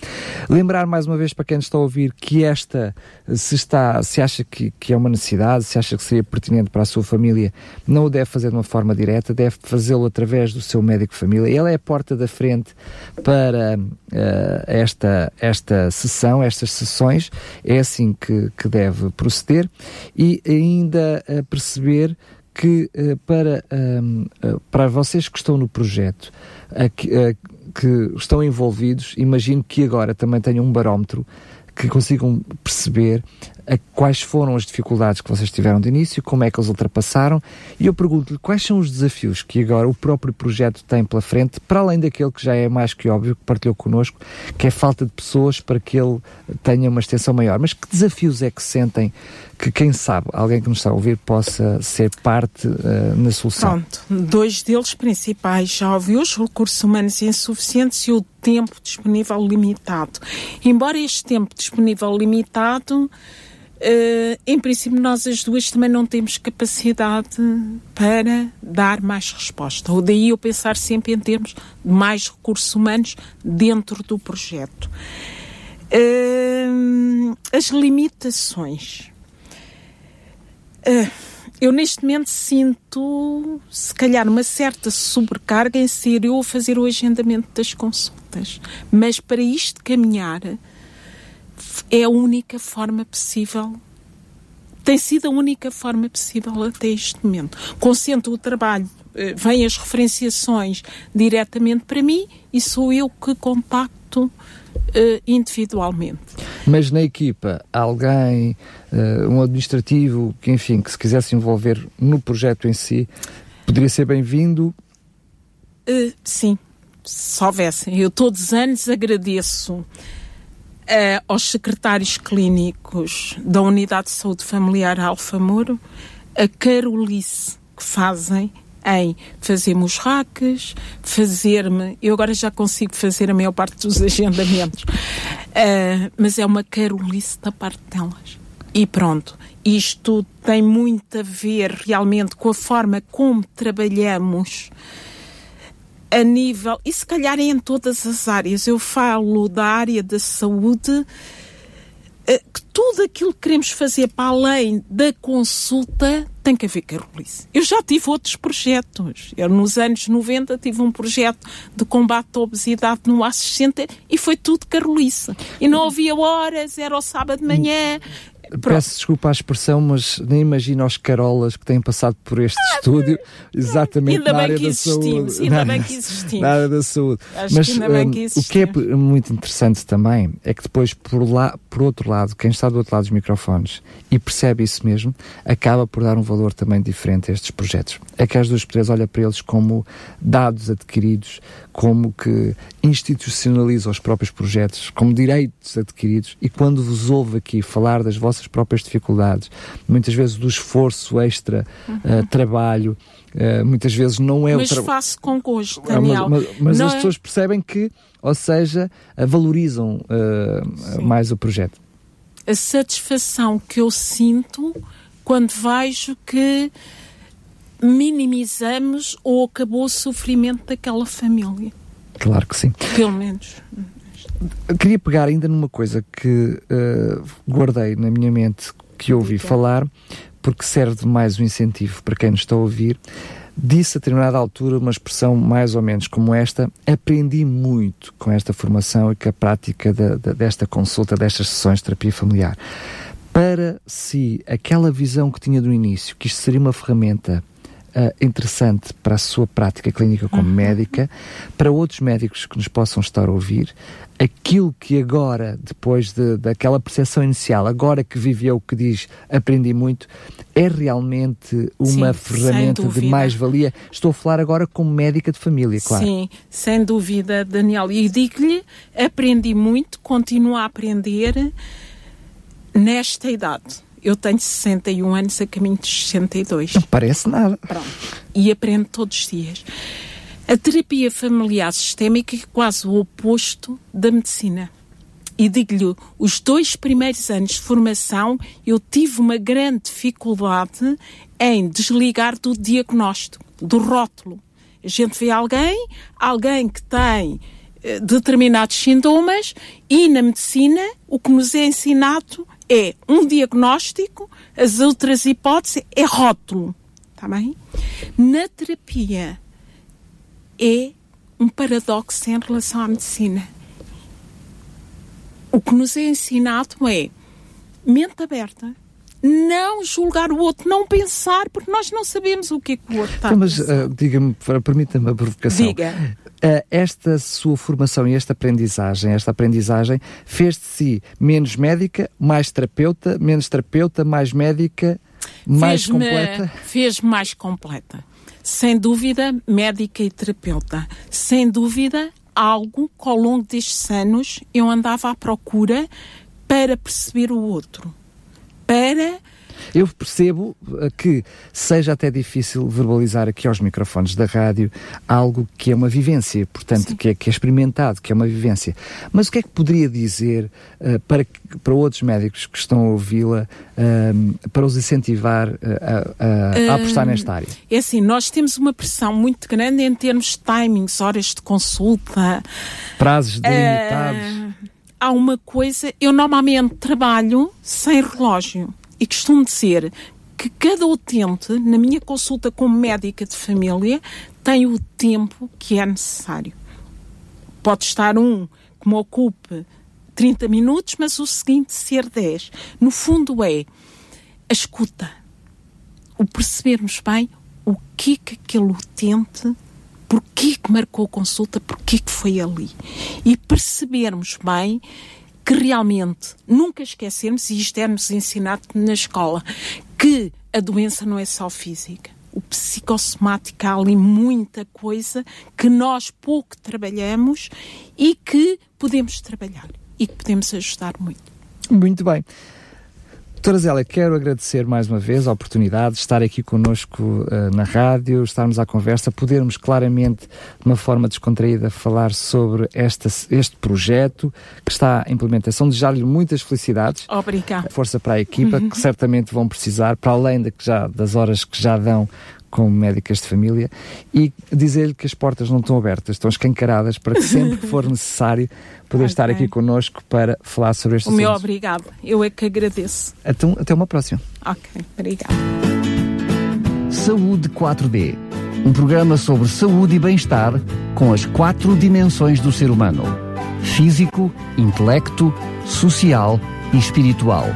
Lembrar mais uma vez para quem está a ouvir que esta, se está, se acha que, que é uma necessidade, se acha que seria pertinente para a sua família, não o deve fazer de uma forma direta, deve fazê-lo através do seu médico de família. Ele é a porta da frente para uh, esta, esta sessão, estas sessões, é assim que, que deve proceder. E ainda perceber que uh, para, uh, para vocês que estão no projeto, que, que estão envolvidos, imagino que agora também tenham um barómetro que consigam perceber quais foram as dificuldades que vocês tiveram de início, como é que eles ultrapassaram, e eu pergunto-lhe quais são os desafios que agora o próprio projeto tem pela frente, para além daquele que já é mais que óbvio, que partilhou connosco, que é falta de pessoas para que ele tenha uma extensão maior. Mas que desafios é que sentem que, quem sabe, alguém que nos está a ouvir, possa ser parte uh, na solução? Pronto, dois deles principais já ouviu, os recursos humanos insuficientes e o tempo disponível limitado. Embora este tempo disponível limitado Uh, em princípio, nós as duas também não temos capacidade para dar mais resposta. Ou daí eu pensar sempre em termos de mais recursos humanos dentro do projeto. Uh, as limitações. Uh, eu neste momento sinto, se calhar, uma certa sobrecarga em ser eu a fazer o agendamento das consultas. Mas para isto caminhar, é a única forma possível tem sido a única forma possível até este momento. Concentro o trabalho, eh, vêm as referenciações diretamente para mim e sou eu que contacto uh, individualmente. Mas na equipa, alguém, uh, um administrativo, que enfim, que se quisesse envolver no projeto em si, poderia ser bem-vindo? Sim, se houvesse. Eu todos os anos agradeço uh, aos secretários clínicos da Unidade de Saúde Familiar Alfamoro a carolice que fazem em fazer-me racks, fazer-me. Eu agora já consigo fazer a maior parte dos agendamentos, uh, mas é uma carolice da parte delas. E pronto, isto tem muito a ver realmente com a forma como trabalhamos a nível, e se calhar em todas as áreas, eu falo da área da saúde, eh, que tudo aquilo que queremos fazer para além da consulta tem que haver carolice. Eu já tive outros projetos. Eu, nos anos 90, tive um projeto de combate à obesidade no Access Center e foi tudo carolice. E não havia horas, era o sábado de manhã, Pronto. Peço desculpa a expressão, mas nem imagino os carolas que têm passado por este ah, estúdio, exatamente ainda na área da saúde. Ainda na, bem que existimos. Na área da saúde. Acho mas um, que o que é muito interessante também é que depois, por, lá, por outro lado, quem está do outro lado dos microfones e percebe isso mesmo, acaba por dar um valor também diferente a estes projetos. É que as duas empresas olham para eles como dados adquiridos, como que institucionaliza os próprios projetos, como direitos adquiridos, e quando vos ouve aqui falar das vossas próprias dificuldades, muitas vezes do esforço extra, uhum. uh, trabalho, uh, muitas vezes não é mas o trabalho. Mas faço com gosto, é Daniel. mas, mas, mas as é... pessoas percebem que, ou seja, valorizam uh, mais o projeto. A satisfação que eu sinto quando vejo que minimizamos ou acabou o sofrimento daquela família. Claro que sim. Pelo menos. Queria pegar ainda numa coisa que uh, guardei na minha mente, que ouvi falar, porque serve de mais um incentivo para quem nos está a ouvir. Disse a determinada altura uma expressão mais ou menos como esta: aprendi muito com esta formação e com a prática de, de, desta consulta, destas sessões de terapia familiar. Para si, aquela visão que tinha do início, que isto seria uma ferramenta uh, interessante para a sua prática clínica como uhum. médica, para outros médicos que nos possam estar a ouvir, aquilo que agora, depois de, daquela percepção inicial, agora que viveu, que diz aprendi muito, é realmente uma Sim, ferramenta de mais-valia. Estou a falar agora como médica de família, claro. Sim, sem dúvida, Daniel. E digo-lhe, aprendi muito, continuo a aprender nesta idade. Eu tenho 61 anos a caminho dos 62. Não parece nada. Pronto. E aprendo todos os dias. A terapia familiar sistémica é quase o oposto da medicina. E digo-lhe, os dois primeiros anos de formação eu tive uma grande dificuldade em desligar do diagnóstico, do rótulo. A gente vê alguém, alguém que tem eh, determinados sintomas e na medicina o que nos é ensinado é um diagnóstico, as outras hipóteses é rótulo. Está bem? Na terapia é um paradoxo em relação à medicina. O que nos é ensinado é mente aberta, não julgar o outro, não pensar, porque nós não sabemos o que é que o outro está então, Mas uh, diga-me, permita-me a provocação. Diga. Uh, esta sua formação e esta aprendizagem, esta aprendizagem fez de si menos médica, mais terapeuta, menos terapeuta, mais médica, mais completa? Fez-me mais completa. Sem dúvida, médica e terapeuta. Sem dúvida, algo que ao longo destes anos eu andava à procura para perceber o outro. Para eu percebo eh, que seja até difícil verbalizar aqui aos microfones da rádio algo que é uma vivência, portanto, que é, que é, experimentado, que é uma vivência. Mas o que é que poderia dizer uh, para, para outros médicos que estão a ouvi-la uh, para os incentivar uh, a, a, a, apostar nesta área? É assim, nós temos uma pressão muito grande em termos de timings, horas de consulta. Prazos delimitados. há uma coisa, eu normalmente trabalho sem relógio e costumo dizer que cada utente, na minha consulta como médica de família, tem o tempo que é necessário. Pode estar um que me ocupe 30 minutos, mas o seguinte ser 10. No fundo é a escuta. O percebermos bem o que que aquele utente, porquê que marcou a consulta, porquê que foi ali. E percebermos bem que realmente nunca esquecermos, e isto é-nos ensinado na escola, que a doença não é só física. O psicossomático há ali muita coisa que nós pouco trabalhamos e que podemos trabalhar e que podemos ajudar muito. Muito bem. Doutora Zélia, quero agradecer mais uma vez a oportunidade de estar aqui connosco uh, na rádio, estarmos à conversa, podermos claramente, de uma forma descontraída, falar sobre esta, este projeto que está em implementação. Desejar-lhe muitas felicidades. Obrigada. Força para a equipa, que certamente vão precisar, para além de que já, das horas que já dão como médicas de família e dizer-lhe que as portas não estão abertas, estão escancaradas para que sempre que for necessário poder okay. estar aqui connosco para falar sobre este assunto. O meu obrigado, eu é que agradeço. Então, até uma próxima. Ok, obrigado. Saúde 4D, um programa sobre saúde e bem-estar com as quatro dimensões do ser humano: físico, intelecto, social e espiritual.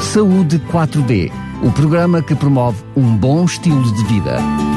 Saúde 4D o programa que promove um bom estilo de vida.